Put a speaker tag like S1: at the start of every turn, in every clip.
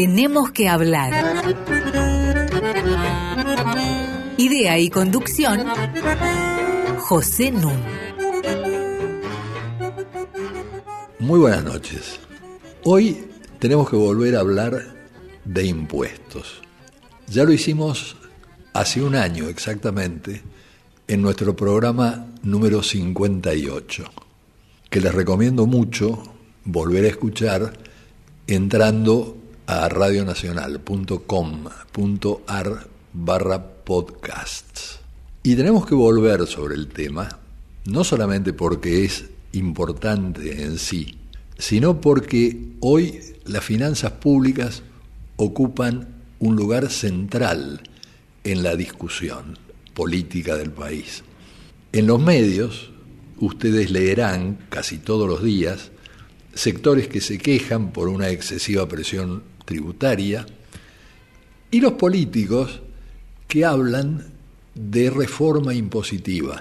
S1: Tenemos que hablar. Idea y conducción, José Nun.
S2: Muy buenas noches. Hoy tenemos que volver a hablar de impuestos. Ya lo hicimos hace un año exactamente en nuestro programa número 58, que les recomiendo mucho volver a escuchar entrando a radionacional.com.ar barra podcasts. Y tenemos que volver sobre el tema, no solamente porque es importante en sí, sino porque hoy las finanzas públicas ocupan un lugar central en la discusión política del país. En los medios, ustedes leerán casi todos los días sectores que se quejan por una excesiva presión tributaria y los políticos que hablan de reforma impositiva,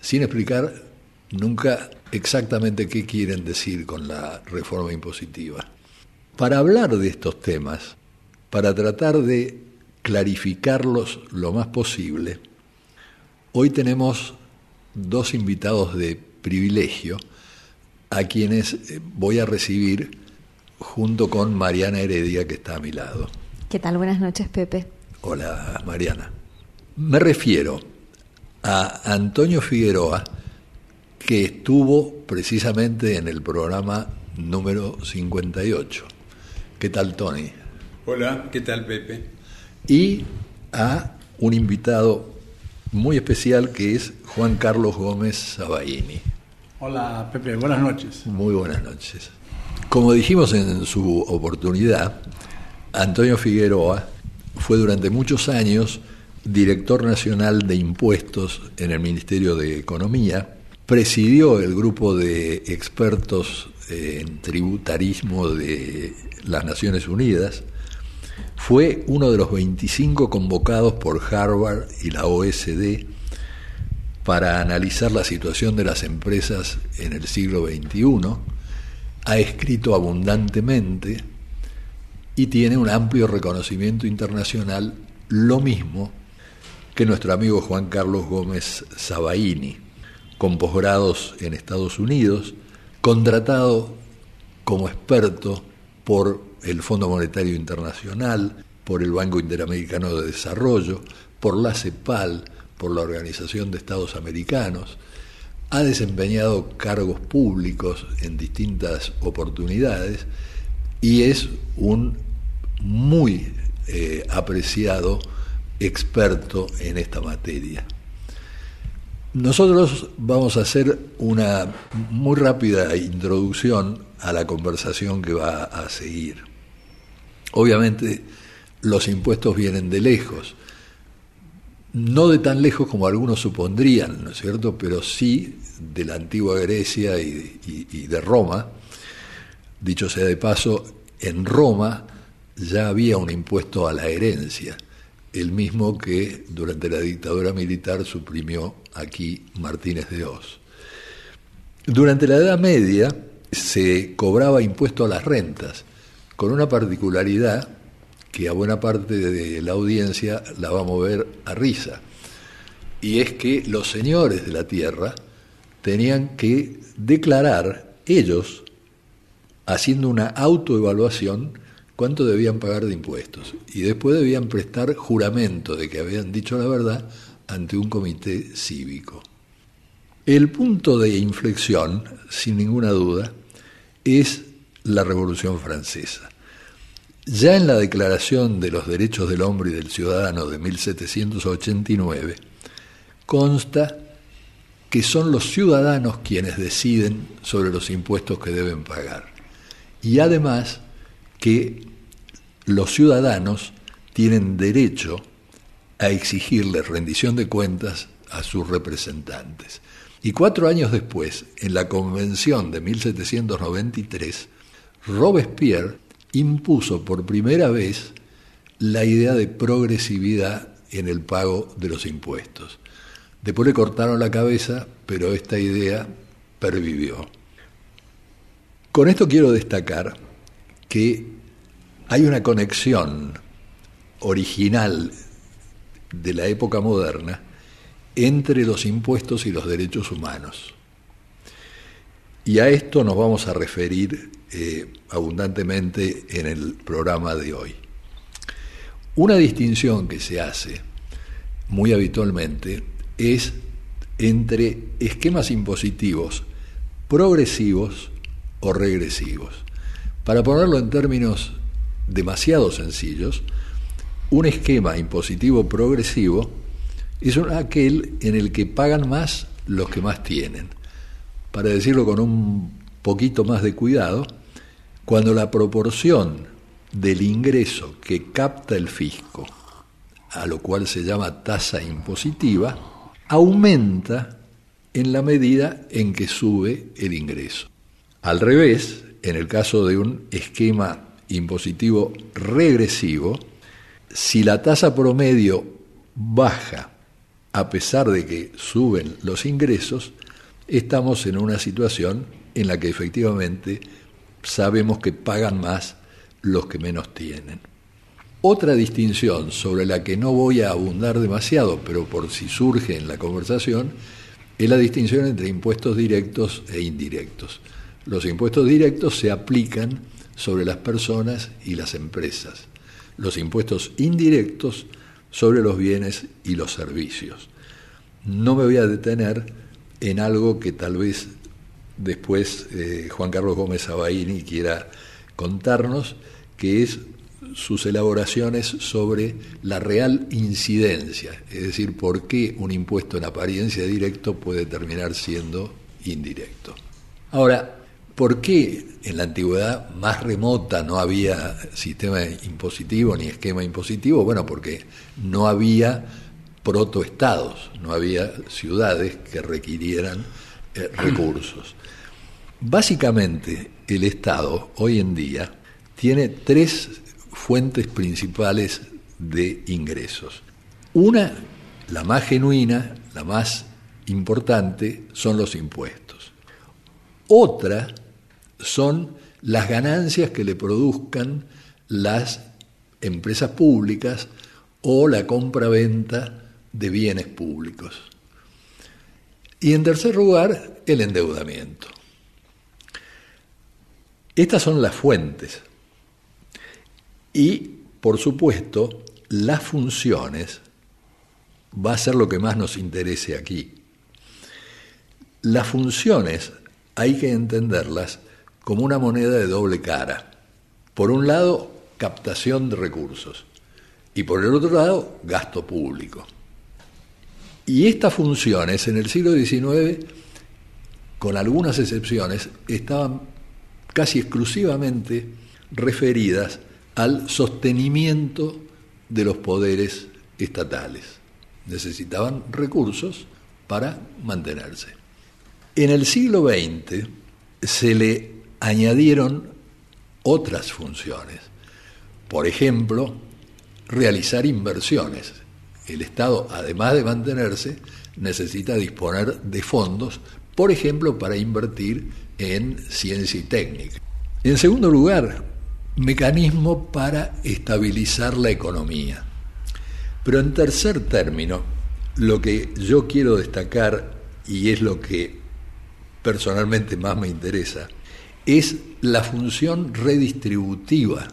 S2: sin explicar nunca exactamente qué quieren decir con la reforma impositiva. Para hablar de estos temas, para tratar de clarificarlos lo más posible, hoy tenemos dos invitados de privilegio a quienes voy a recibir junto con Mariana Heredia, que está a mi lado.
S3: ¿Qué tal? Buenas noches, Pepe.
S2: Hola, Mariana. Me refiero a Antonio Figueroa, que estuvo precisamente en el programa número 58. ¿Qué tal, Tony?
S4: Hola, ¿qué tal, Pepe?
S2: y a un invitado muy especial que es Juan Carlos Gómez Sabaini.
S5: Hola Pepe, buenas noches.
S2: Muy buenas noches. Como dijimos en su oportunidad, Antonio Figueroa fue durante muchos años director nacional de impuestos en el Ministerio de Economía, presidió el grupo de expertos en tributarismo de las Naciones Unidas, fue uno de los 25 convocados por Harvard y la OSD para analizar la situación de las empresas en el siglo XXI, ha escrito abundantemente y tiene un amplio reconocimiento internacional, lo mismo que nuestro amigo Juan Carlos Gómez Sabaini, con posgrados en Estados Unidos, contratado como experto por el Fondo Monetario Internacional, por el Banco Interamericano de Desarrollo, por la CEPAL, por la Organización de Estados Americanos, ha desempeñado cargos públicos en distintas oportunidades y es un muy eh, apreciado experto en esta materia. Nosotros vamos a hacer una muy rápida introducción a la conversación que va a seguir. Obviamente los impuestos vienen de lejos, no de tan lejos como algunos supondrían, ¿no es cierto? Pero sí de la antigua Grecia y, de Roma. Dicho sea de paso, en Roma ya había un impuesto a la herencia, el mismo que durante la dictadura militar suprimió aquí Martínez de Oz. Durante la Edad Media se cobraba impuesto a las rentas, con una particularidad que a buena parte de la audiencia la va a mover a risa, y es que los señores de la tierra tenían que declarar ellos, haciendo una autoevaluación, cuánto debían pagar de impuestos, y después debían prestar juramento de que habían dicho la verdad ante un comité cívico. El punto de inflexión, sin ninguna duda, es la Revolución Francesa. Ya en la Declaración de los Derechos del Hombre y del Ciudadano de 1789 consta que son los ciudadanos quienes deciden sobre los impuestos que deben pagar. Y además que los ciudadanos tienen derecho a exigirle rendición de cuentas a sus representantes. Y cuatro años después, en la Convención de 1793, Robespierre impuso por primera vez la idea de progresividad en el pago de los impuestos. Después le cortaron la cabeza, pero esta idea pervivió. Con esto quiero destacar que hay una conexión original de la época moderna entre los impuestos y los derechos humanos. Y a esto nos vamos a referir eh, abundantemente en el programa de hoy. Una distinción que se hace muy habitualmente es entre esquemas impositivos progresivos o regresivos. Para ponerlo en términos demasiado sencillos, un esquema impositivo progresivo es aquel en el que pagan más los que más tienen. Para decirlo con un poquito más de cuidado, cuando la proporción del ingreso que capta el fisco, a lo cual se llama tasa impositiva, aumenta en la medida en que sube el ingreso. Al revés, en el caso de un esquema impositivo regresivo, si la tasa promedio baja a pesar de que suben los ingresos, estamos en una situación en la que efectivamente sabemos que pagan más los que menos tienen. Otra distinción sobre la que no voy a abundar demasiado, pero por si surge en la conversación, es la distinción entre impuestos directos e indirectos. Los impuestos directos se aplican sobre las personas y las empresas. Los impuestos indirectos sobre los bienes y los servicios. No me voy a detener en algo que tal vez después eh, Juan Carlos Gómez Abaini quiera contarnos, que es sus elaboraciones sobre la real incidencia, es decir, por qué un impuesto en apariencia directo puede terminar siendo indirecto. Ahora, ¿por qué en la antigüedad más remota no había sistema impositivo ni esquema impositivo? Bueno, porque no había protoestados, no había ciudades que requirieran eh, recursos. Básicamente, el Estado hoy en día tiene tres fuentes principales de ingresos. Una, la más genuina, la más importante, son los impuestos. Otra son las ganancias que le produzcan las empresas públicas o la compra-venta de bienes públicos. Y en tercer lugar, el endeudamiento. Estas son las fuentes. Y, por supuesto, las funciones va a ser lo que más nos interese aquí. Las funciones hay que entenderlas como una moneda de doble cara. Por un lado, captación de recursos y por el otro lado, gasto público. Y estas funciones en el siglo XIX, con algunas excepciones, estaban casi exclusivamente referidas al sostenimiento de los poderes estatales. Necesitaban recursos para mantenerse. En el siglo XX se le añadieron otras funciones. Por ejemplo, realizar inversiones, el Estado, además de mantenerse, necesita disponer de fondos, por ejemplo, para invertir en ciencia y técnica. En segundo lugar, mecanismo para estabilizar la economía. Pero en tercer término, lo que yo quiero destacar, y es lo que personalmente más me interesa, es la función redistributiva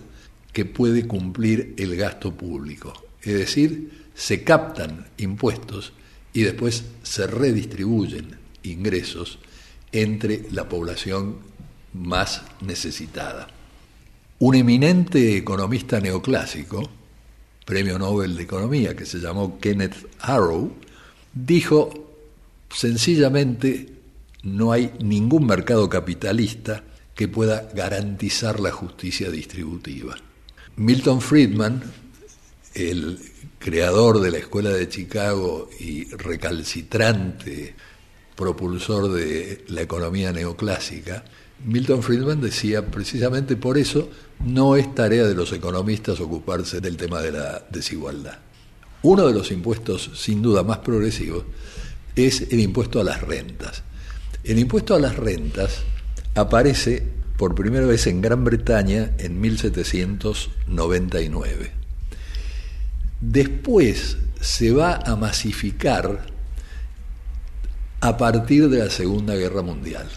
S2: que puede cumplir el gasto público. Es decir, se captan impuestos y después se redistribuyen ingresos entre la población más necesitada. Un eminente economista neoclásico, premio Nobel de Economía, que se llamó Kenneth Arrow, dijo sencillamente no hay ningún mercado capitalista que pueda garantizar la justicia distributiva. Milton Friedman, el creador de la Escuela de Chicago y recalcitrante propulsor de la economía neoclásica, Milton Friedman decía precisamente por eso no es tarea de los economistas ocuparse del tema de la desigualdad. Uno de los impuestos sin duda más progresivos es el impuesto a las rentas. El impuesto a las rentas aparece por primera vez en Gran Bretaña en 1799. Después se va a masificar a partir de la Segunda Guerra Mundial,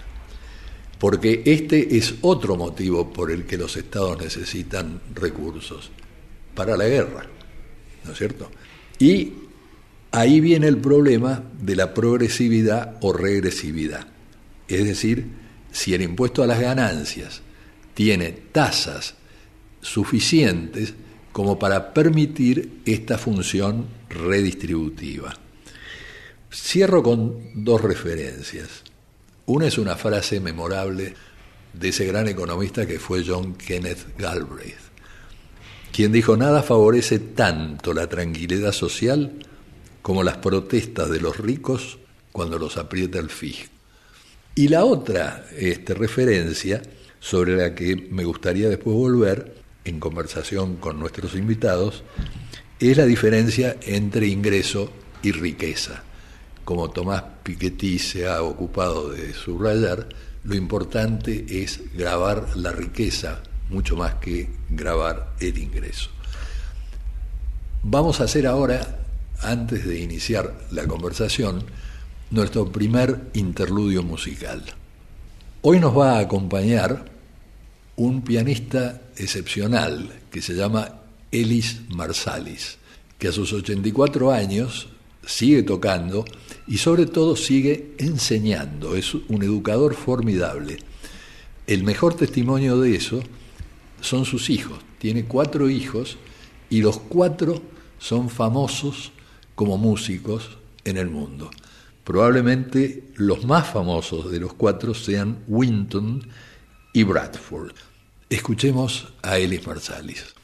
S2: porque este es otro motivo por el que los estados necesitan recursos para la guerra, ¿no es cierto? Y ahí viene el problema de la progresividad o regresividad, es decir, si el impuesto a las ganancias tiene tasas suficientes como para permitir esta función redistributiva. Cierro con dos referencias. Una es una frase memorable de ese gran economista que fue John Kenneth Galbraith, quien dijo, nada favorece tanto la tranquilidad social como las protestas de los ricos cuando los aprieta el fisco. Y la otra este, referencia, sobre la que me gustaría después volver en conversación con nuestros invitados, es la diferencia entre ingreso y riqueza. Como Tomás Piketty se ha ocupado de subrayar, lo importante es grabar la riqueza mucho más que grabar el ingreso. Vamos a hacer ahora, antes de iniciar la conversación, nuestro primer interludio musical. Hoy nos va a acompañar un pianista excepcional que se llama Elis Marsalis, que a sus 84 años sigue tocando y sobre todo sigue enseñando, es un educador formidable. El mejor testimonio de eso son sus hijos, tiene cuatro hijos y los cuatro son famosos como músicos en el mundo. Probablemente los más famosos de los cuatro sean Winton y Bradford. Escuchemos a Ellis Marsalis.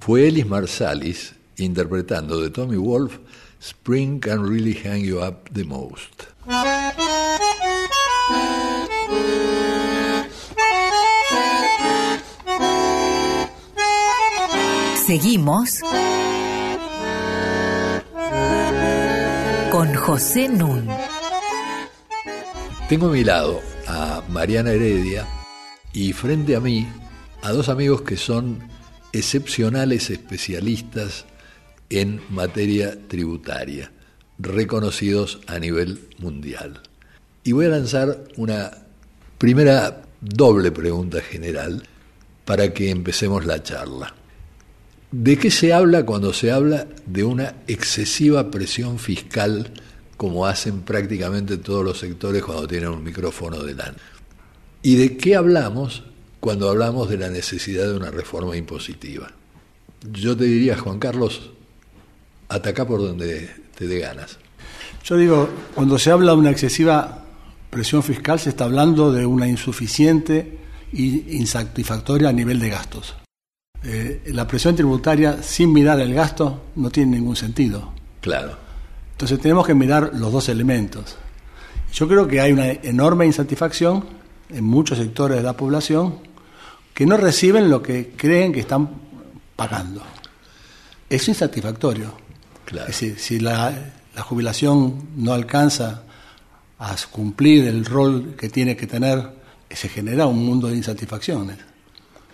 S2: Fue Elis Marsalis interpretando de Tommy Wolf Spring Can Really Hang You Up the Most.
S1: Seguimos con José Nun.
S2: Tengo a mi lado a Mariana Heredia y frente a mí a dos amigos que son excepcionales especialistas en materia tributaria, reconocidos a nivel mundial. Y voy a lanzar una primera doble pregunta general para que empecemos la charla. ¿De qué se habla cuando se habla de una excesiva presión fiscal como hacen prácticamente todos los sectores cuando tienen un micrófono delante? ¿Y de qué hablamos cuando hablamos de la necesidad de una reforma impositiva? Yo te diría, Juan Carlos, ataca por donde te dé ganas.
S5: Yo digo, cuando se habla de una excesiva presión fiscal, se está hablando de una insuficiente e insatisfactoria a nivel de gastos. Eh, la presión tributaria sin mirar el gasto no tiene ningún sentido.
S2: Claro.
S5: Entonces tenemos que mirar los dos elementos. Yo creo que hay una enorme insatisfacción en muchos sectores de la población que no reciben lo que creen que están pagando. Es insatisfactorio.
S2: Claro.
S5: Es decir, si la, la jubilación no alcanza a cumplir el rol que tiene que tener, se genera un mundo de insatisfacciones.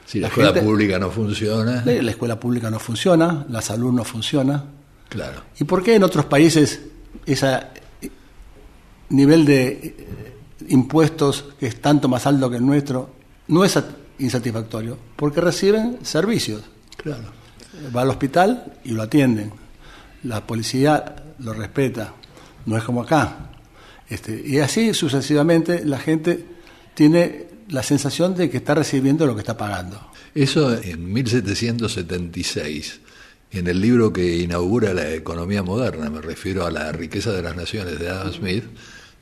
S2: Si la, escuela pública no funciona.
S5: La, la escuela pública no funciona, la salud no funciona.
S2: Claro.
S5: ¿Y por qué en otros países ese nivel de eh, impuestos que es tanto más alto que el nuestro no es insatisfactorio? Porque reciben servicios.
S2: Claro.
S5: Va al hospital y lo atienden. La policía lo respeta. No es como acá. Este, y así sucesivamente la gente tiene la sensación de que está recibiendo lo que está pagando.
S2: Eso en 1776, en el libro que inaugura la economía moderna, me refiero a la riqueza de las naciones de Adam Smith,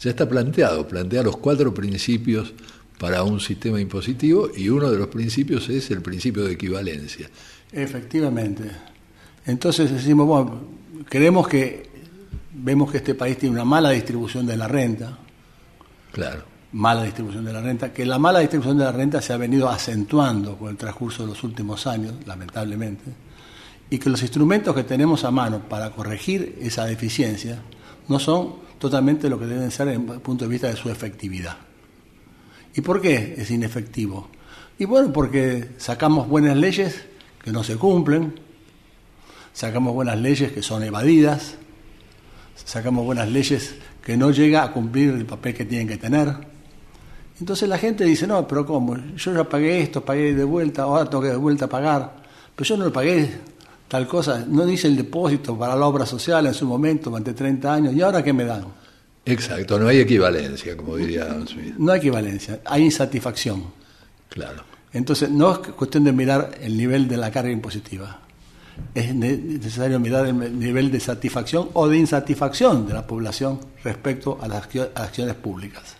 S2: ya está planteado, plantea los cuatro principios para un sistema impositivo y uno de los principios es el principio de equivalencia.
S5: Efectivamente. Entonces decimos, bueno, creemos que vemos que este país tiene una mala distribución de la renta.
S2: Claro
S5: mala distribución de la renta, que la mala distribución de la renta se ha venido acentuando con el transcurso de los últimos años, lamentablemente, y que los instrumentos que tenemos a mano para corregir esa deficiencia no son totalmente lo que deben ser desde el punto de vista de su efectividad. ¿Y por qué es inefectivo? Y bueno, porque sacamos buenas leyes que no se cumplen, sacamos buenas leyes que son evadidas, sacamos buenas leyes que no llega a cumplir el papel que tienen que tener. Entonces la gente dice, no, pero ¿cómo? Yo ya pagué esto, pagué de vuelta, ahora tengo que de vuelta pagar. Pero yo no lo pagué tal cosa, no hice el depósito para la obra social en su momento, durante 30 años, ¿y ahora qué me dan?
S2: Exacto, no hay equivalencia, como diría Adam Smith.
S5: No hay equivalencia, hay insatisfacción.
S2: Claro.
S5: Entonces, no es cuestión de mirar el nivel de la carga impositiva. Es necesario mirar el nivel de satisfacción o de insatisfacción de la población respecto a las acciones públicas.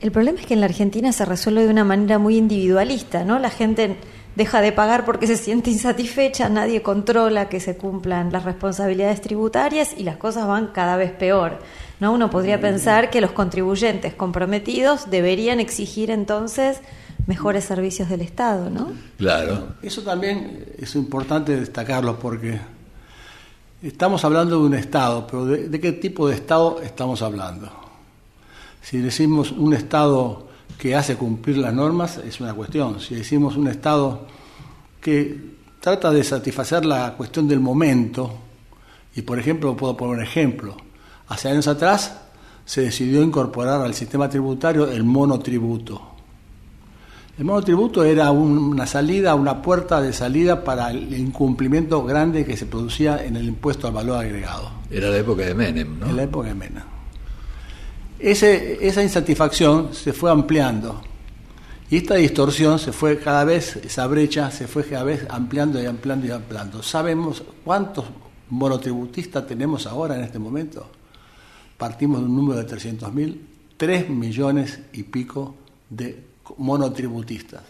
S3: El problema es que en la Argentina se resuelve de una manera muy individualista, ¿no? La gente deja de pagar porque se siente insatisfecha, nadie controla que se cumplan las responsabilidades tributarias y las cosas van cada vez peor. ¿no? Uno podría pensar que los contribuyentes comprometidos deberían exigir entonces mejores servicios del Estado, ¿no?
S2: Claro.
S5: Eso también es importante destacarlo porque estamos hablando de un Estado, pero de qué tipo de Estado estamos hablando? Si decimos un Estado que hace cumplir las normas, es una cuestión. Si decimos un Estado que trata de satisfacer la cuestión del momento, y por ejemplo, puedo poner un ejemplo, hace años atrás se decidió incorporar al sistema tributario el monotributo. El monotributo era una salida, una puerta de salida para el incumplimiento grande que se producía en el impuesto al valor agregado.
S2: Era la época de Menem, ¿no?
S5: En la época de Menem. Ese, esa insatisfacción se fue ampliando y esta distorsión se fue cada vez, esa brecha se fue cada vez ampliando y ampliando y ampliando. ¿Sabemos cuántos monotributistas tenemos ahora en este momento? Partimos de un número de 300.000, 3 millones y pico de monotributistas,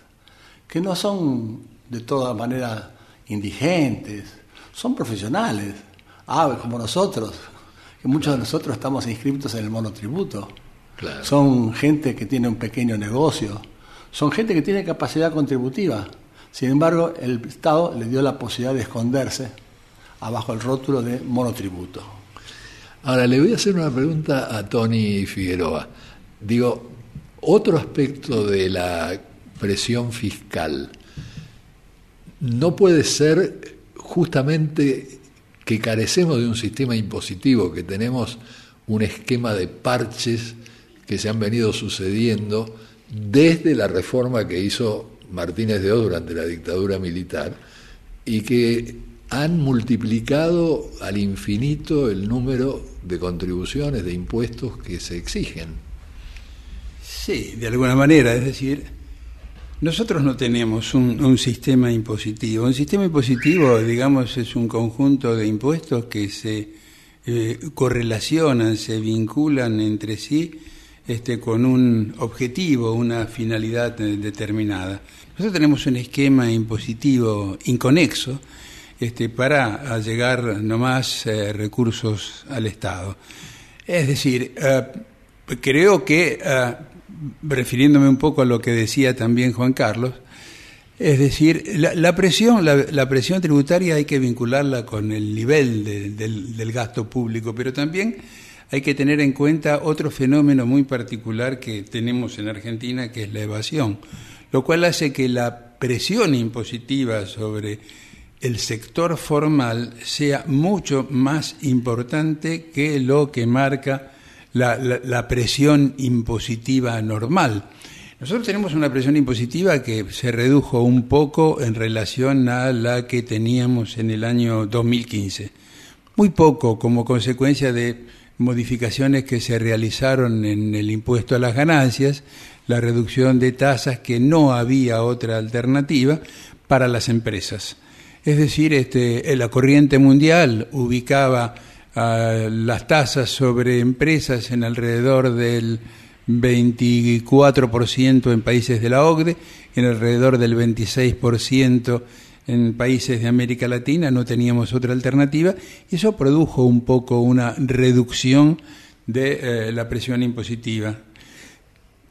S5: que no son de todas maneras indigentes, son profesionales, aves como nosotros, que muchos de nosotros estamos inscritos en el monotributo.
S2: Claro.
S5: Son gente que tiene un pequeño negocio, son gente que tiene capacidad contributiva. Sin embargo, el Estado le dio la posibilidad de esconderse abajo el rótulo de monotributo.
S2: Ahora le voy a hacer una pregunta a Tony Figueroa. Digo, otro aspecto de la presión fiscal no puede ser justamente que carecemos de un sistema impositivo, que tenemos un esquema de parches que se han venido sucediendo desde la reforma que hizo Martínez de Oz durante la dictadura militar y que han multiplicado al infinito el número de contribuciones, de impuestos que se exigen.
S4: Sí, de alguna manera, es decir, nosotros no tenemos un, sistema impositivo. Un sistema impositivo, digamos, es un conjunto de impuestos que se eh, correlacionan, se vinculan entre sí este, con un objetivo, una finalidad determinada. Nosotros tenemos un esquema impositivo inconexo este, para llegar no más eh, recursos al Estado. Es decir, eh, creo que eh, refiriéndome un poco a lo que decía también Juan Carlos, es decir, la, la presión, la, la, presión tributaria hay que vincularla con el nivel de, del, del, gasto público, pero también hay que tener en cuenta otro fenómeno muy particular que tenemos en Argentina, que es la evasión, lo cual hace que la presión impositiva sobre el sector formal sea mucho más importante que lo que marca la, la, presión impositiva normal. Nosotros tenemos una presión impositiva que se redujo un poco en relación a la que teníamos en el año 2015. Muy poco como consecuencia de modificaciones que se realizaron en el impuesto a las ganancias, la reducción de tasas que no había otra alternativa para las empresas. Es decir, este, la corriente mundial ubicaba las tasas sobre empresas en alrededor del 24% en países de la OCDE, en alrededor del 26% en países de América Latina, no teníamos otra alternativa, y eso produjo un poco una reducción de eh, la presión impositiva.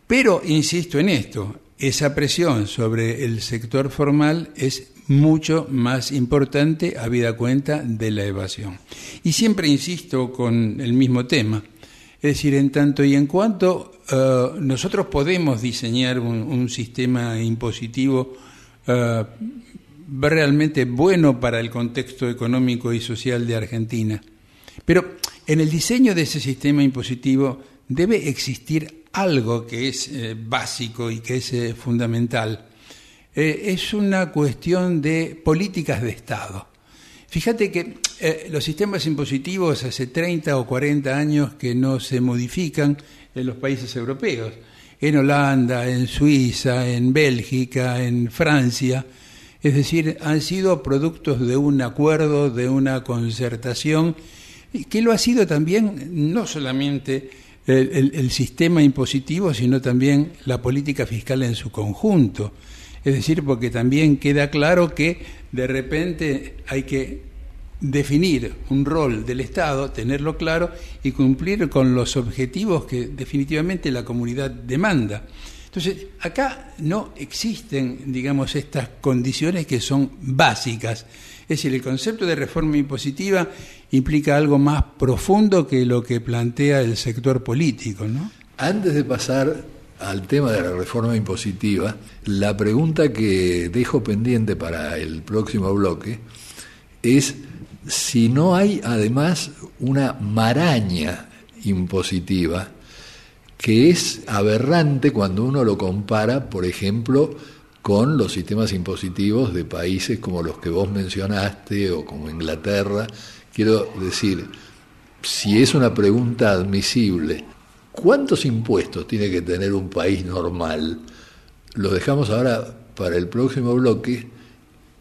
S4: Pero, insisto en esto, esa presión sobre el sector formal es mucho más importante habida cuenta de la evasión. Y siempre insisto con el mismo tema, es decir, en tanto y en cuanto uh, nosotros podemos diseñar un, sistema impositivo uh, realmente bueno para el contexto económico y social de Argentina, pero en el diseño de ese sistema impositivo debe existir algo que es eh, básico y que es eh, fundamental eh, es una cuestión de políticas de Estado. Fíjate que eh, los sistemas impositivos hace 30 o 40 años que no se modifican en los países europeos, en Holanda, en Suiza, en Bélgica, en Francia, es decir, han sido productos de un acuerdo, de una concertación, que lo ha sido también no solamente el, sistema impositivo, sino también la política fiscal en su conjunto. Es decir, porque también queda claro que de repente hay que definir un rol del Estado, tenerlo claro y cumplir con los objetivos que definitivamente la comunidad demanda. Entonces, acá no existen, digamos, estas condiciones que son básicas. Es decir, el concepto de reforma impositiva implica algo más profundo que lo que plantea el sector político, ¿no?
S2: Antes de pasar al tema de la reforma impositiva, la pregunta que dejo pendiente para el próximo bloque es si no hay además una maraña impositiva que es aberrante cuando uno lo compara, por ejemplo, con los sistemas impositivos de países como los que vos mencionaste o como Inglaterra. Quiero decir, si es una pregunta admisible, ¿Cuántos impuestos tiene que tener un país normal? Lo dejamos ahora para el próximo bloque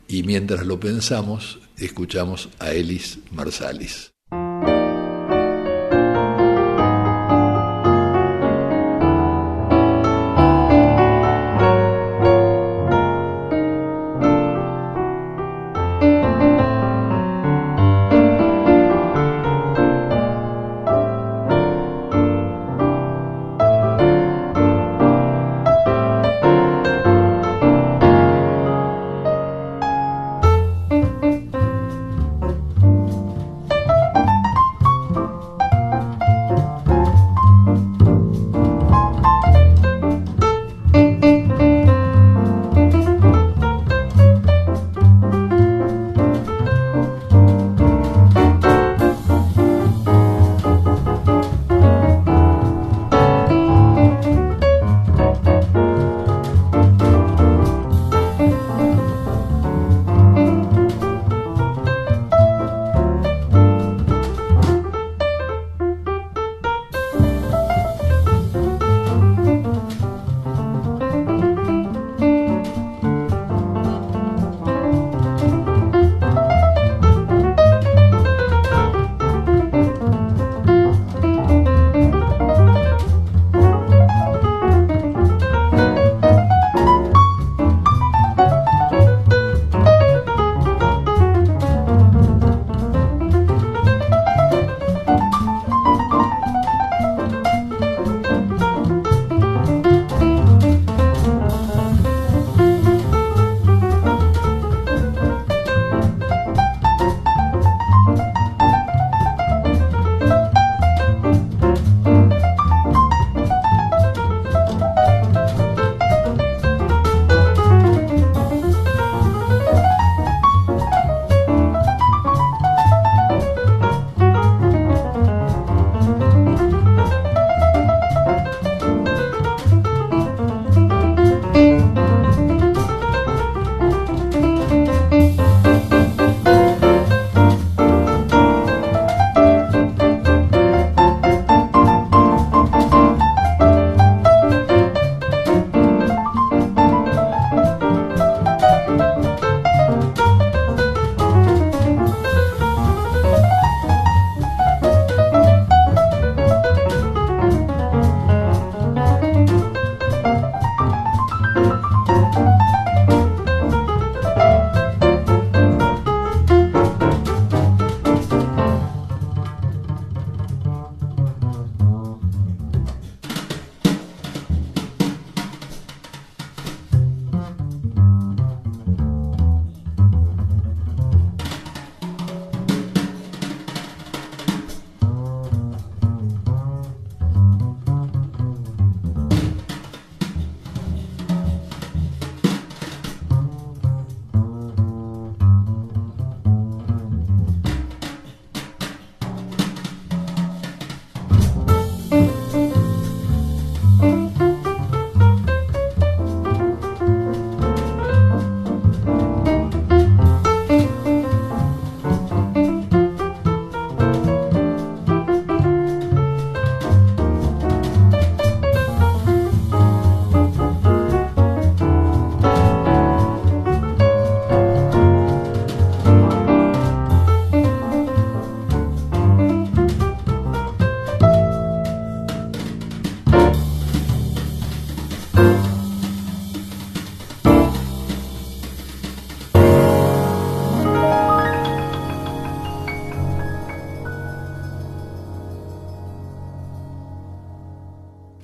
S2: y mientras lo pensamos, escuchamos a Elis Marsalis.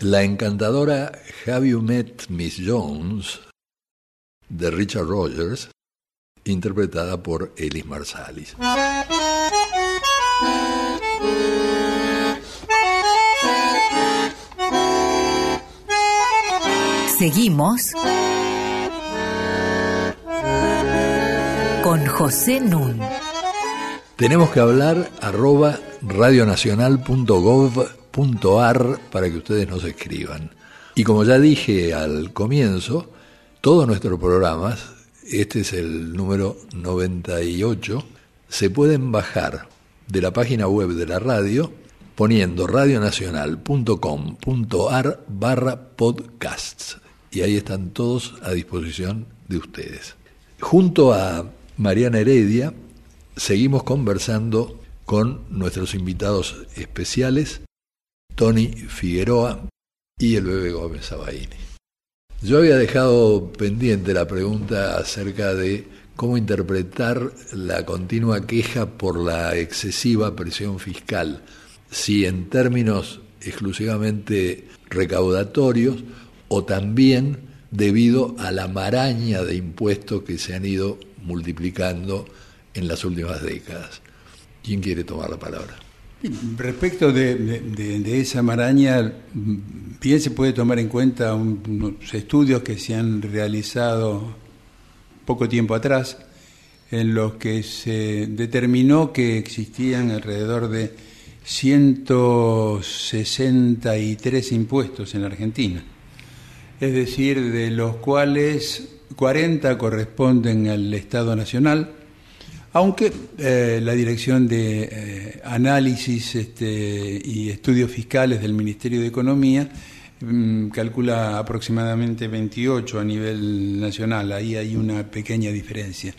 S2: La encantadora Have You Met Miss Jones de Richard Rogers, interpretada por Elis Marsalis.
S1: Seguimos con José Nun.
S2: Tenemos que hablar arroba para que ustedes nos escriban. Y como ya dije al comienzo, todos nuestros programas, este es el número 98, se pueden bajar de la página web de la radio poniendo radionacional.com.ar barra podcasts. Y ahí están todos a disposición de ustedes. Junto a Mariana Heredia, seguimos conversando con nuestros invitados especiales, Tony Figueroa y el bebé Gómez Sabaini. Yo había dejado pendiente la pregunta acerca de cómo interpretar la continua queja por la excesiva presión fiscal, si en términos exclusivamente recaudatorios o también debido a la maraña de impuestos que se han ido multiplicando en las últimas décadas. ¿Quién quiere tomar la palabra?
S4: Respecto de, esa maraña, bien se puede tomar en cuenta unos estudios que se han realizado poco tiempo atrás, en los que se determinó que existían alrededor de 163 impuestos en la Argentina, es decir, de los cuales 40 corresponden al Estado Nacional, aunque eh, la Dirección de eh, Análisis este, y Estudios Fiscales del Ministerio de Economía mm, calcula aproximadamente 28 a nivel nacional, ahí hay una pequeña diferencia.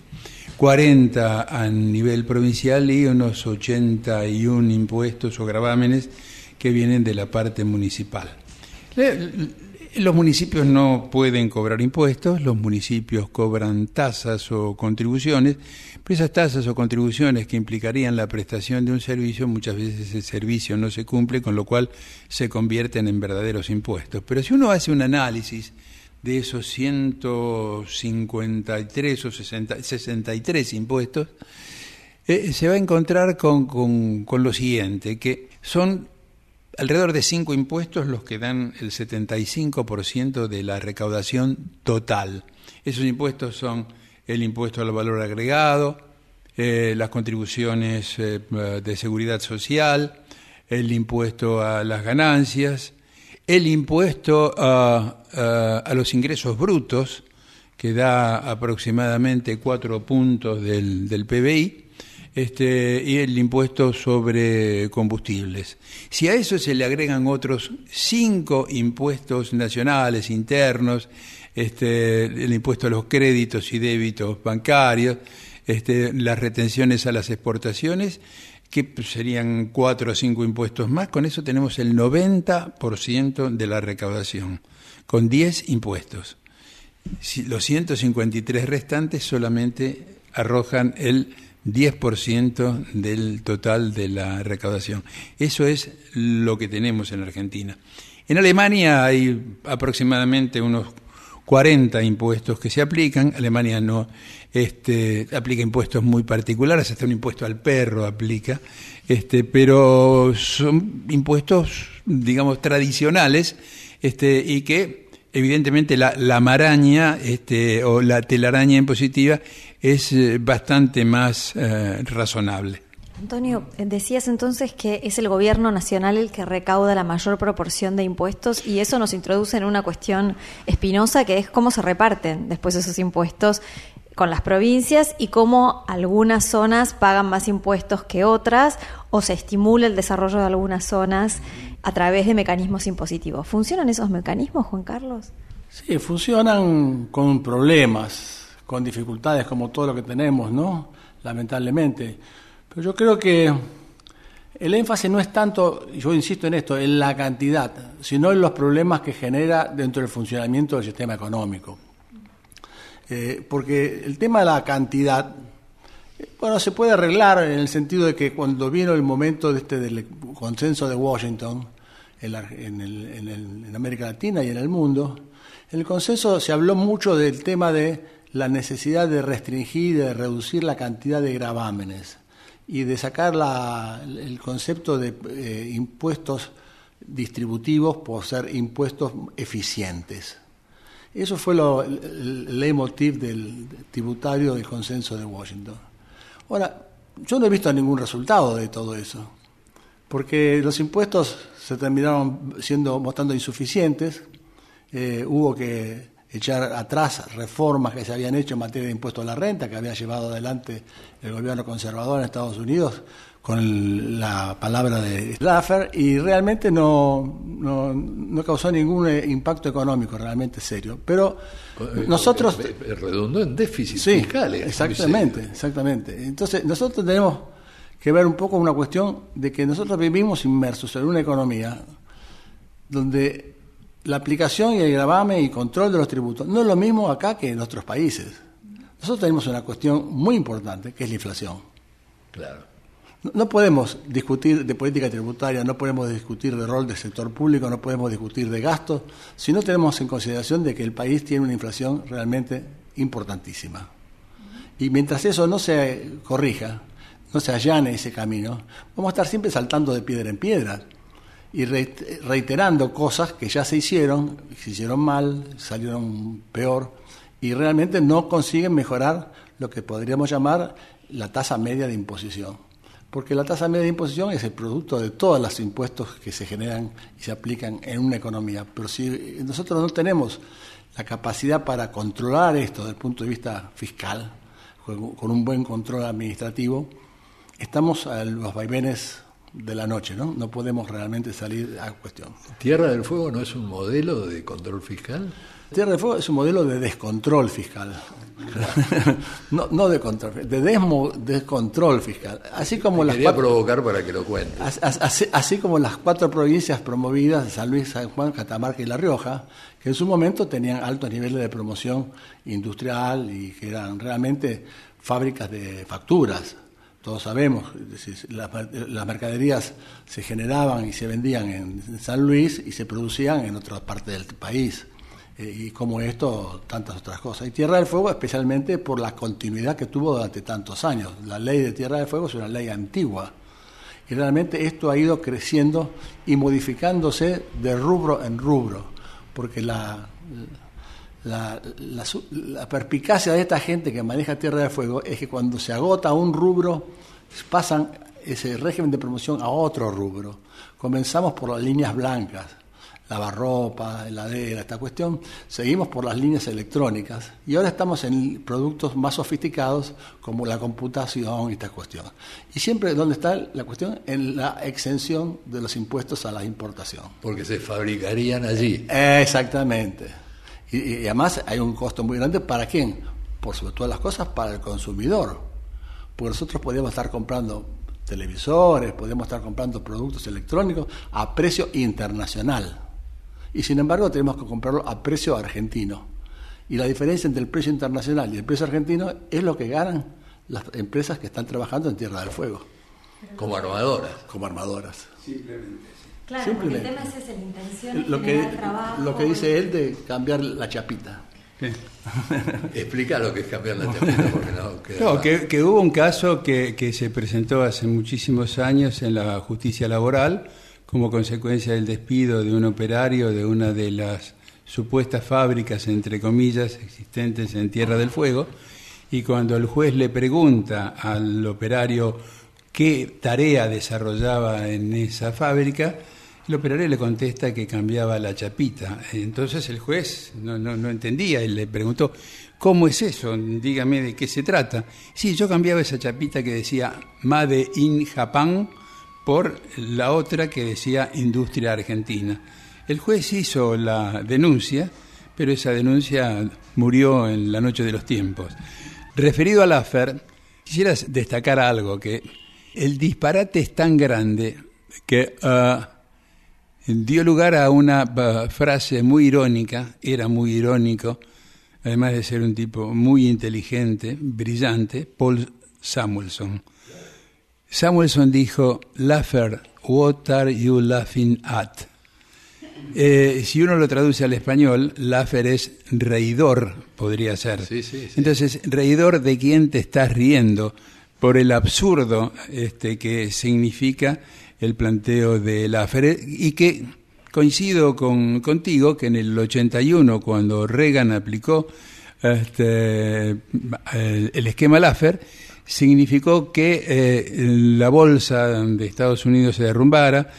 S4: 40 a nivel provincial y unos 81 impuestos o gravámenes que vienen de la parte municipal. Los municipios no pueden cobrar impuestos, los municipios cobran tasas o contribuciones, pero esas tasas o contribuciones que implicarían la prestación de un servicio, muchas veces ese servicio no se cumple, con lo cual se convierten en verdaderos impuestos. Pero si uno hace un análisis de esos 153 o 63 impuestos, eh, se va a encontrar con, con lo siguiente, que son alrededor de cinco impuestos los que dan el 75% de la recaudación total. Esos impuestos son el impuesto al valor agregado, eh, las contribuciones eh, de seguridad social, el impuesto a las ganancias, el impuesto a, los ingresos brutos, que da aproximadamente cuatro puntos del, del PBI, este, y el impuesto sobre combustibles. Si a eso se le agregan otros cinco impuestos nacionales internos, este, el impuesto a los créditos y débitos bancarios, este, las retenciones a las exportaciones, que serían cuatro o cinco impuestos más, con eso tenemos el 90% de la recaudación, con 10 impuestos. los 153 restantes solamente arrojan el 10% del total de la recaudación. Eso es lo que tenemos en Argentina. En Alemania hay aproximadamente unos 40 impuestos que se aplican. Alemania no este, aplica impuestos muy particulares, hasta un impuesto al perro aplica, este, pero son impuestos, digamos, tradicionales este, y que evidentemente la, la maraña este, o la telaraña impositiva es eh, bastante más eh, razonable.
S3: Antonio, decías entonces que es el gobierno nacional el que recauda la mayor proporción de impuestos y eso nos introduce en una cuestión espinosa que es cómo se reparten después esos impuestos con las provincias y cómo algunas zonas pagan más impuestos que otras o se estimula el desarrollo de algunas zonas a través de mecanismos impositivos. ¿Funcionan esos mecanismos, Juan Carlos?
S5: Sí, funcionan con problemas, con dificultades como todo lo que tenemos, ¿no? Lamentablemente. Pero yo creo que el énfasis no es tanto, yo insisto en esto, en la cantidad, sino en los problemas que genera dentro del funcionamiento del sistema económico. Eh, porque el tema de la cantidad, bueno, se puede arreglar en el sentido de que cuando vino el momento de este, del consenso de Washington, en, en el- en el- en América Latina y en el mundo, en el consenso se habló mucho del tema de la necesidad de restringir y de reducir la cantidad de gravámenes y de sacar la- el concepto de eh, impuestos distributivos por ser impuestos eficientes. Eso fue lo, el, el leitmotiv del tributario del consenso de Washington. Ahora, yo no he visto ningún resultado de todo eso, porque los impuestos se terminaron siendo mostrando insuficientes, eh, hubo que echar atrás reformas que se habían hecho en materia de impuesto a la renta, que había llevado adelante el gobierno conservador en Estados Unidos con el- la palabra de Laffer, y realmente no, no, no causó ningún eh, impacto económico realmente serio. Pero
S2: Eh,
S5: nosotros...
S2: eh, eh, redundó en déficit
S5: Sí,
S2: fiscales. muy
S5: exactamente, exactamente. Entonces, nosotros tenemos que ver un poco una cuestión de que nosotros vivimos inmersos en una economía donde la aplicación y el gravamen y control de los tributos no es lo mismo acá que en otros países. Nosotros tenemos una cuestión muy importante, que es la inflación.
S2: Claro.
S5: No, podemos discutir de política tributaria, no podemos discutir de rol del sector público, no podemos discutir de gastos, si no tenemos en consideración de que el país tiene una inflación realmente importantísima. Y mientras eso no se corrija, no se allane ese camino, vamos a estar siempre saltando de piedra en piedra y reit- reiterando cosas que ya se hicieron, se hicieron mal, salieron peor, y realmente no consiguen mejorar lo que podríamos llamar la tasa media de imposición. Porque la tasa media de imposición es el producto de todos los impuestos que se generan y se aplican en una economía. Pero si nosotros no tenemos la capacidad para controlar esto desde el punto de vista fiscal, con un buen control administrativo, estamos a los vaivenes de la noche, ¿no? No podemos realmente salir a cuestión.
S2: ¿Tierra del Fuego no es un modelo de control fiscal?
S5: Tierra del Fuego es un modelo de descontrol fiscal. no, no de control, de desmo- descontrol fiscal. Así como las
S2: Quería
S5: cuatro,
S2: provocar para que lo cuente.
S5: as- as- así, así como las cuatro provincias promovidas, San Luis, San Juan, Catamarca y La Rioja, que en su momento tenían altos niveles de promoción industrial y que eran realmente fábricas de facturas. Todos sabemos, las mercaderías se generaban y se vendían en San Luis y se producían en otras partes del país. Eh, y como esto, tantas otras cosas. Y Tierra del Fuego especialmente por la continuidad que tuvo durante tantos años. La ley de Tierra del Fuego es una ley antigua. Y realmente esto ha ido creciendo y modificándose de rubro en rubro, porque la, la, la de esta gente que maneja Tierra del Fuego es que cuando se agota un rubro, pasan ese régimen de promoción a otro rubro. Comenzamos por las líneas blancas, lavarropa, heladera, esta cuestión. Seguimos por las líneas electrónicas y ahora estamos en productos más sofisticados como la computación y esta cuestión. Y siempre, ¿dónde está la cuestión? En la exención de los impuestos a la importación.
S2: Porque se fabricarían allí.
S5: Exactamente. Y, y además hay un costo muy grande para quién? Por sobre todas las cosas, para el consumidor. Porque nosotros podemos estar comprando televisores, podemos estar comprando productos electrónicos a precio internacional. Y sin embargo tenemos que comprarlo a precio argentino. Y la diferencia entre el precio internacional y el precio argentino es lo que ganan las empresas que están trabajando en Tierra del Fuego,
S2: Como armadoras.
S5: como armadoras.
S3: Claro,
S5: Simplemente.
S3: porque el tema es esa, la intención es
S5: Lo que,
S3: trabajo.
S5: lo que dice él de cambiar la chapita.
S2: Explica lo que es cambiar la chapita porque no queda
S4: No,
S2: claro.
S4: que, que hubo un caso que, que se presentó hace muchísimos años en la justicia laboral como consecuencia del despido de un operario de una de las supuestas fábricas, entre comillas, existentes en Tierra del Fuego, y cuando el juez le pregunta al operario qué tarea desarrollaba en esa fábrica, el operario le contesta que cambiaba la chapita. Entonces el juez no, no, no entendía y le preguntó, ¿cómo es eso? Dígame de qué se trata. Sí, yo cambiaba esa chapita que decía Made in Japan por la otra que decía Industria Argentina. El juez hizo la denuncia, pero esa denuncia murió en la noche de los tiempos. Referido a Laffer, quisiera destacar algo, que el disparate es tan grande que ah, dio lugar a una ah, frase muy irónica, era muy irónico, además de ser un tipo muy inteligente, brillante, Paul Samuelson. Samuelson dijo, Laffer, what are you laughing at? Eh, si uno lo traduce al español, Laffer es reidor, podría ser.
S2: Sí, sí, sí.
S4: Entonces, reidor de quién te estás riendo por el absurdo este, que significa el planteo de Laffer y que coincido con, contigo que en el 81, cuando Reagan aplicó este, el, el esquema Laffer, significó que eh, la bolsa de Estados Unidos se derrumbara,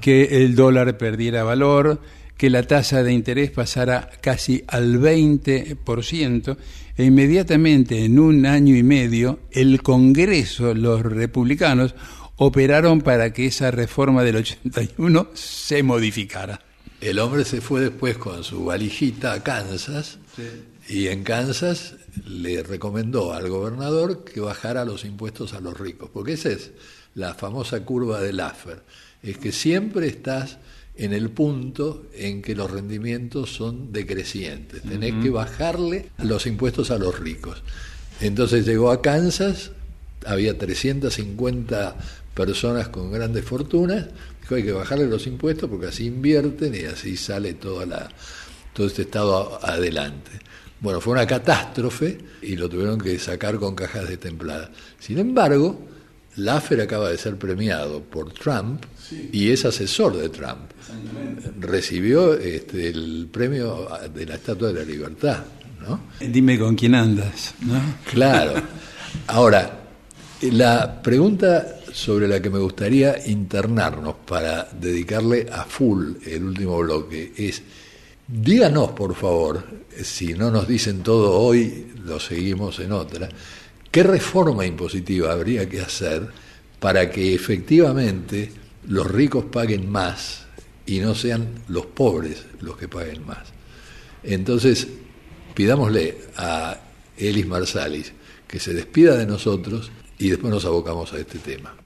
S4: que el dólar perdiera valor, que la tasa de interés pasara casi al 20%, e inmediatamente en un año y medio el Congreso, los republicanos, operaron para que esa reforma del 81 se modificara.
S2: El hombre se fue después con su valijita a Kansas y en Kansas le recomendó al gobernador que bajara los impuestos a los ricos, porque esa es la famosa curva de Laffer, es que siempre estás en el punto en que los rendimientos son decrecientes, tenés que bajarle los impuestos a los ricos. Entonces llegó a Kansas, había 350 personas con grandes fortunas, dijo hay que bajarle los impuestos porque así invierten y así sale toda la, todo este estado adelante. Bueno, fue una catástrofe y lo tuvieron que sacar con cajas de templada. Sin embargo, Laffer acaba de ser premiado por Trump y es asesor de Trump. Recibió este, el premio de la Estatua de la Libertad, ¿no?
S4: Dime con quién andas, ¿no?
S2: Claro. Ahora, la pregunta sobre la que me gustaría internarnos para dedicarle a full el último bloque es, díganos por favor, si no nos dicen todo hoy, lo seguimos en otra, ¿qué reforma impositiva habría que hacer para que efectivamente los ricos paguen más y no sean los pobres los que paguen más? Entonces, pidámosle a Elis Marsalis que se despida de nosotros y después nos abocamos a este tema.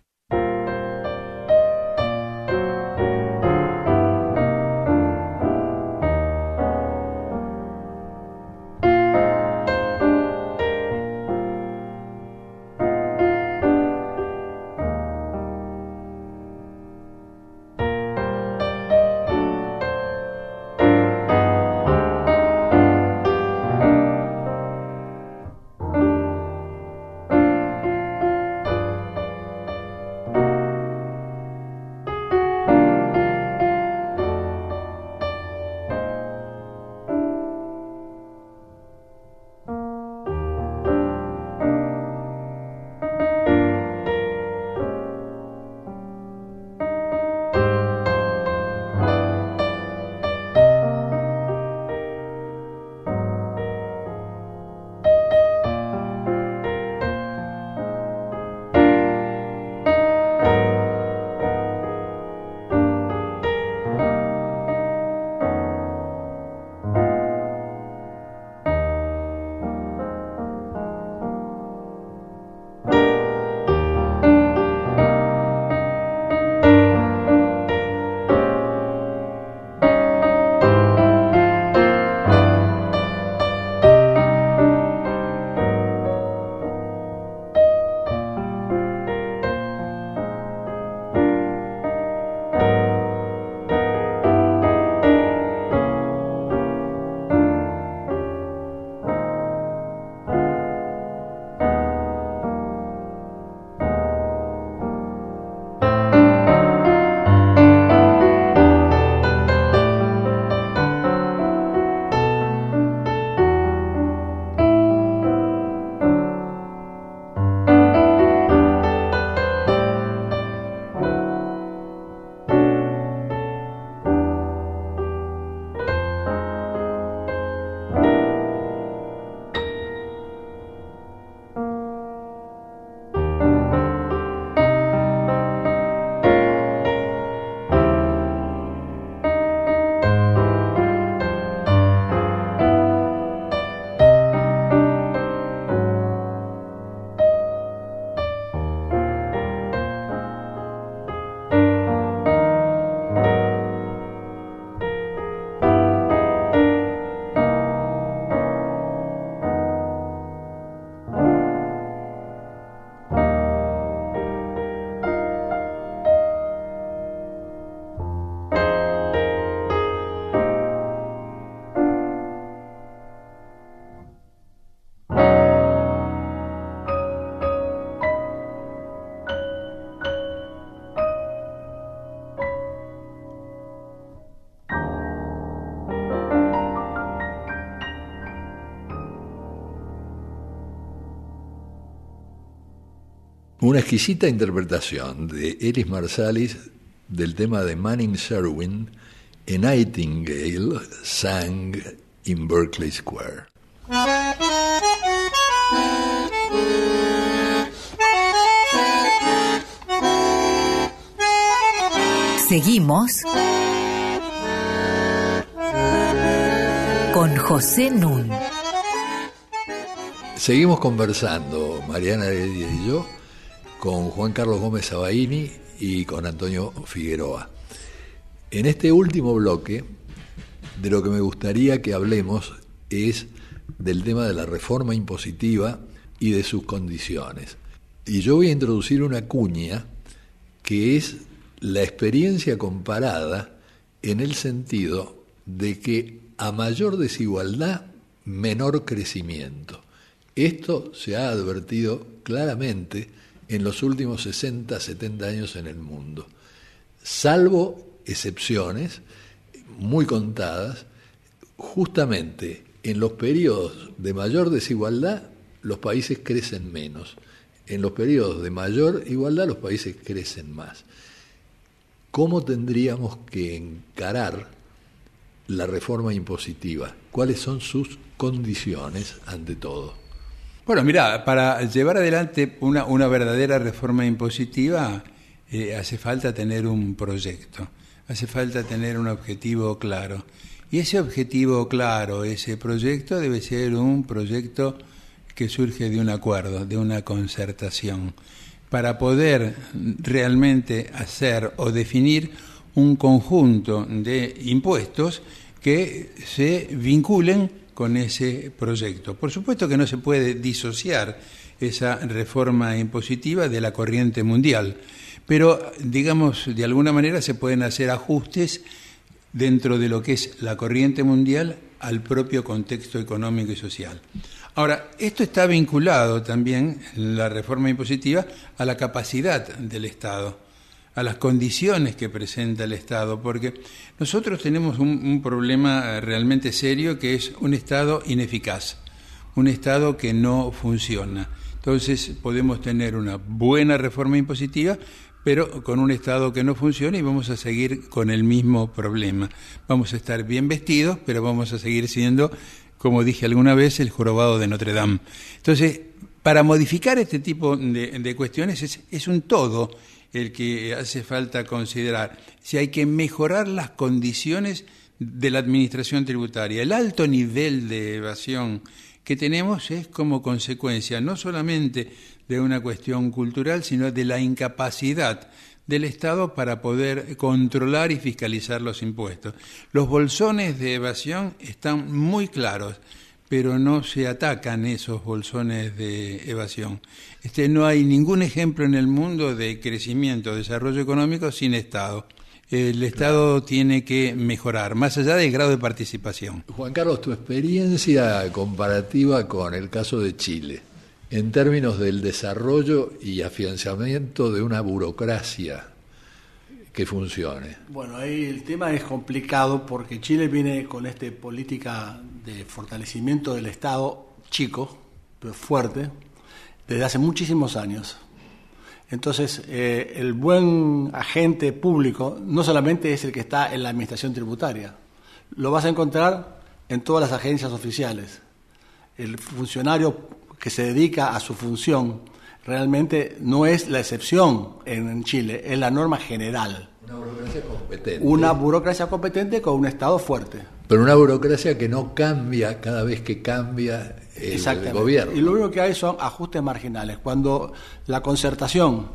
S2: Una exquisita interpretación de Elis Marsalis del tema de Manning Sherwin en Nightingale sang in Berkeley Square.
S1: Seguimos con José Nun.
S2: Seguimos conversando, Mariana Heredia y yo, con Juan Carlos Gómez Sabaini y con Antonio Figueroa. En este último bloque, de lo que me gustaría que hablemos es del tema de la reforma impositiva y de sus condiciones. Y yo voy a introducir una cuña que es la experiencia comparada en el sentido de que a mayor desigualdad, menor crecimiento. Esto se ha advertido claramente en los últimos 60, 70 años en el mundo, salvo excepciones muy contadas, justamente en los periodos de mayor desigualdad los países crecen menos, en los periodos de mayor igualdad los países crecen más. ¿Cómo tendríamos que encarar la reforma impositiva? ¿Cuáles son sus condiciones ante todo?
S4: Bueno, mira, para llevar adelante una, una verdadera reforma impositiva eh, hace falta tener un proyecto, hace falta tener un objetivo claro. Y ese objetivo claro, ese proyecto debe ser un proyecto que surge de un acuerdo, de una concertación, para poder realmente hacer o definir un conjunto de impuestos que se vinculen con ese proyecto. Por supuesto que no se puede disociar esa reforma impositiva de la corriente mundial, pero digamos, de alguna manera se pueden hacer ajustes dentro de lo que es la corriente mundial al propio contexto económico y social. Ahora, esto está vinculado también, la reforma impositiva, a la capacidad del Estado a las condiciones que presenta el Estado, porque nosotros tenemos un, problema realmente serio que es un Estado ineficaz, un Estado que no funciona. Entonces podemos tener una buena reforma impositiva, pero con un Estado que no funciona y vamos a seguir con el mismo problema. Vamos a estar bien vestidos, pero vamos a seguir siendo, como dije alguna vez, el jorobado de Notre Dame. Entonces, para modificar este tipo de, cuestiones es, es un todo el que hace falta considerar. Si hay que mejorar las condiciones de la administración tributaria. El alto nivel de evasión que tenemos es como consecuencia no solamente de una cuestión cultural, sino de la incapacidad del Estado para poder controlar y fiscalizar los impuestos. Los bolsones de evasión están muy claros pero no se atacan esos bolsones de evasión. Este, no hay ningún ejemplo en el mundo de crecimiento, desarrollo económico sin Estado. El Estado tiene que mejorar, más allá del grado de participación.
S2: Juan Carlos, tu experiencia comparativa con el caso de Chile, en términos del desarrollo y afianzamiento de una burocracia que funcione.
S5: Bueno, ahí el tema es complicado porque Chile viene con esta política de fortalecimiento del Estado chico, pero fuerte, desde hace muchísimos años. Entonces, eh, el buen agente público no solamente es el que está en la administración tributaria, lo vas a encontrar en todas las agencias oficiales. El funcionario que se dedica a su función realmente no es la excepción en Chile, es la norma general.
S2: Una burocracia competente.
S5: Una burocracia competente con un Estado fuerte.
S2: Pero una burocracia que no cambia cada vez que cambia el gobierno.
S5: Y lo único que hay son ajustes marginales. Cuando la concertación,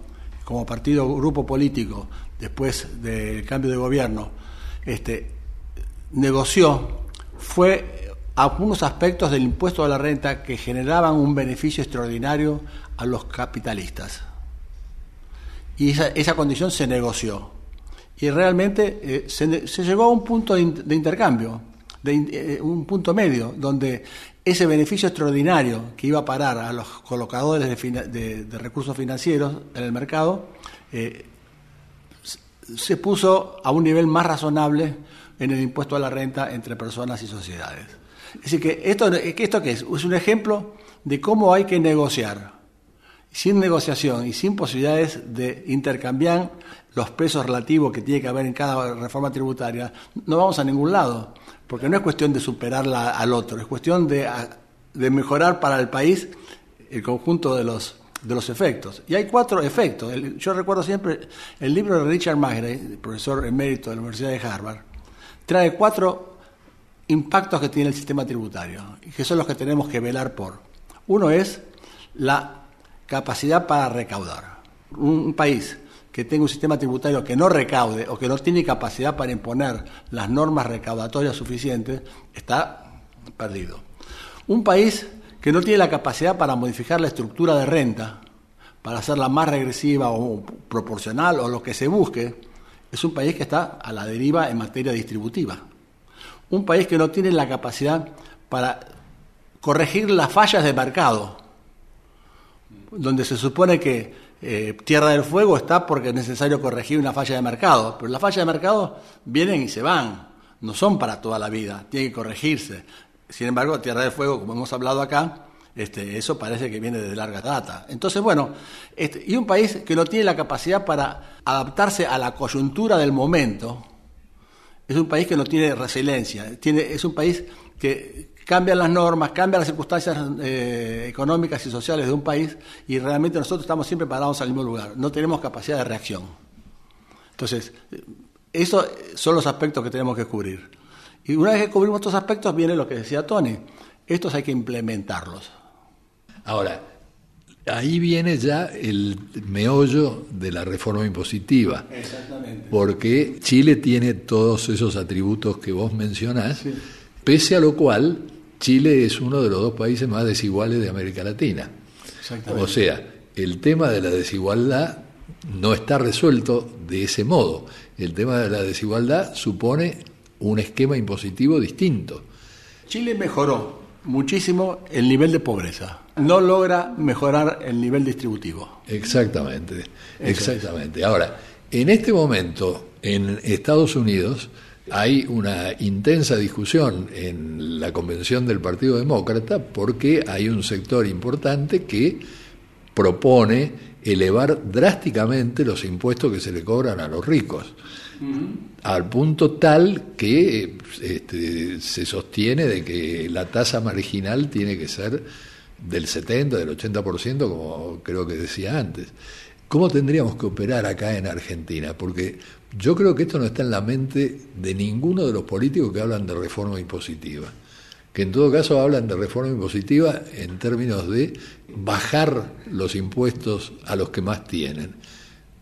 S5: como partido, grupo político, después del cambio de gobierno, este, negoció, fue algunos aspectos del impuesto a la renta que generaban un beneficio extraordinario a los capitalistas. Y esa, condición se negoció. Y realmente eh, se, llegó a un punto de, intercambio, de, eh, un punto medio, donde ese beneficio extraordinario que iba a parar a los colocadores de, recursos financieros en el mercado, eh, se puso a un nivel más razonable en el impuesto a la renta entre personas y sociedades. Es decir, que esto, ¿esto qué es? Es un ejemplo de cómo hay que negociar sin negociación y sin posibilidades de intercambiar los pesos relativos que tiene que haber en cada reforma tributaria, no vamos a ningún lado, porque no es cuestión de superarla al otro, es cuestión de, de mejorar para el país el conjunto de los, de los efectos. Y hay cuatro efectos. yo recuerdo siempre el libro de Richard Magre, profesor emérito de la Universidad de Harvard, trae cuatro impactos que tiene el sistema tributario y que son los que tenemos que velar por. Uno es la capacidad para recaudar. Un país que tenga un sistema tributario que no recaude o que no tiene capacidad para imponer las normas recaudatorias suficientes está perdido. Un país que no tiene la capacidad para modificar la estructura de renta, para hacerla más regresiva o proporcional o lo que se busque, es un país que está a la deriva en materia distributiva. Un país que no tiene la capacidad para corregir las fallas de mercado, donde se supone que eh, Tierra del Fuego está porque es necesario corregir una falla de mercado, pero las fallas de mercado vienen y se van, no son para toda la vida, tienen que corregirse. Sin embargo, Tierra del Fuego, como hemos hablado acá, este, eso parece que viene de larga data. Entonces, bueno, este, y un país que no tiene la capacidad para adaptarse a la coyuntura del momento, es un país que no tiene resiliencia, tiene, es un país que cambia las normas, cambia las circunstancias eh, económicas y sociales de un país y realmente nosotros estamos siempre parados al mismo lugar, no tenemos capacidad de reacción. Entonces, esos son los aspectos que tenemos que cubrir. Y una vez que cubrimos estos aspectos, viene lo que decía Tony. Estos hay que implementarlos.
S2: Ahora, ahí viene ya el meollo de la reforma impositiva.
S5: Exactamente.
S2: Porque Chile tiene todos esos atributos que vos mencionás, pese a lo cual Chile es uno de los dos países más desiguales de América Latina.
S5: Exactamente.
S2: O sea, el tema de la desigualdad no está resuelto de ese modo. El tema de la desigualdad supone un esquema impositivo distinto.
S5: Chile mejoró muchísimo el nivel de pobreza. No logra mejorar el nivel distributivo.
S2: Exactamente, exactamente. Ahora, en este momento, en Estados Unidos, hay una intensa discusión en la convención del Partido Demócrata porque hay un sector importante que propone elevar drásticamente los impuestos que se le cobran a los ricos al punto tal que este, se sostiene de que la tasa marginal tiene que ser del 70, del 80%, como creo que decía antes. ¿Cómo tendríamos que operar acá en Argentina? Porque yo creo que esto no está en la mente de ninguno de los políticos que hablan de reforma impositiva, que en todo caso hablan de reforma impositiva en términos de bajar los impuestos a los que más tienen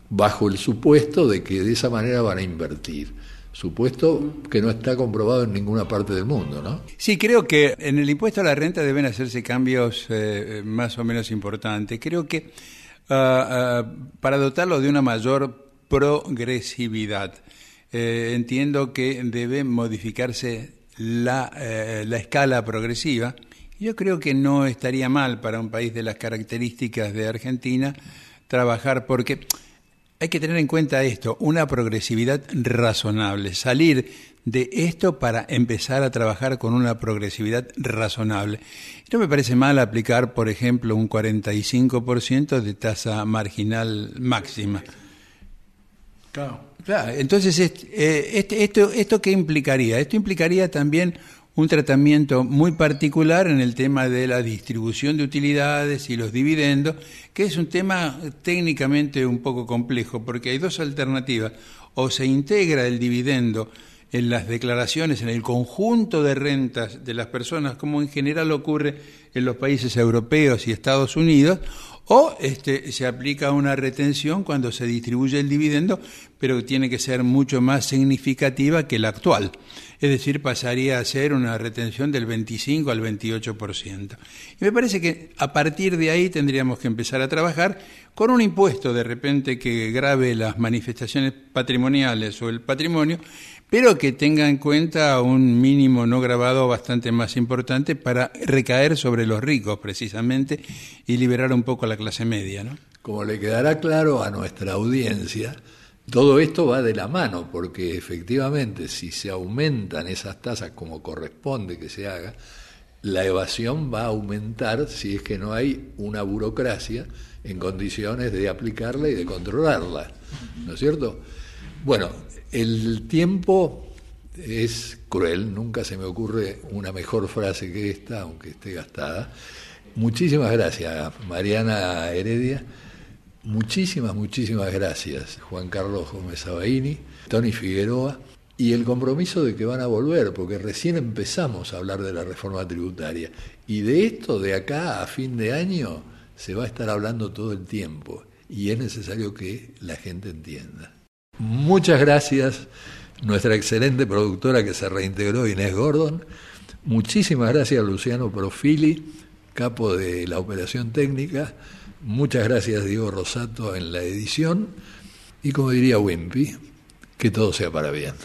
S2: bajo el supuesto de que de esa manera van a invertir. Supuesto que no está comprobado en ninguna parte del mundo, ¿no?
S4: Sí, creo que en el impuesto a la renta deben hacerse cambios eh, más o menos importantes. Creo que ah, ah, para dotarlo de una mayor progresividad, eh, entiendo que debe modificarse la, eh, la escala progresiva. Yo creo que no estaría mal para un país de las características de Argentina trabajar porque hay que tener en cuenta esto, una progresividad razonable, salir de esto para empezar a trabajar con una progresividad razonable. No me parece mal aplicar, por ejemplo, un 45% de tasa marginal máxima.
S5: Claro.
S4: claro entonces, eh, este, esto, ¿esto qué implicaría? Esto implicaría también un tratamiento muy particular en el tema de la distribución de utilidades y los dividendos, que es un tema técnicamente un poco complejo, porque hay dos alternativas. O se integra el dividendo en las declaraciones, en el conjunto de rentas de las personas, como en general ocurre en los países europeos y Estados Unidos, o este, se aplica una retención cuando se distribuye el dividendo, pero tiene que ser mucho más significativa que la actual es decir, pasaría a ser una retención del 25 al 28%. Y me parece que a partir de ahí tendríamos que empezar a trabajar con un impuesto de repente que grave las manifestaciones patrimoniales o el patrimonio, pero que tenga en cuenta un mínimo no grabado bastante más importante para recaer sobre los ricos precisamente y liberar un poco a la clase media. ¿no?
S2: Como le quedará claro a nuestra audiencia, todo esto va de la mano, porque efectivamente si se aumentan esas tasas como corresponde que se haga, la evasión va a aumentar si es que no hay una burocracia en condiciones de aplicarla y de controlarla. ¿No es cierto? Bueno, el tiempo es cruel, nunca se me ocurre una mejor frase que esta, aunque esté gastada. Muchísimas gracias, Mariana Heredia. Muchísimas, muchísimas gracias, Juan Carlos Gómez Sabaini, Tony Figueroa, y el compromiso de que van a volver, porque recién empezamos a hablar de la reforma tributaria. Y de esto, de acá a fin de año, se va a estar hablando todo el tiempo. Y es necesario que la gente entienda. Muchas gracias, nuestra excelente productora que se reintegró, Inés Gordon. Muchísimas gracias, Luciano Profili, capo de la operación técnica. Muchas gracias, Diego Rosato, en la edición. Y como diría Wimpy, que todo sea para bien.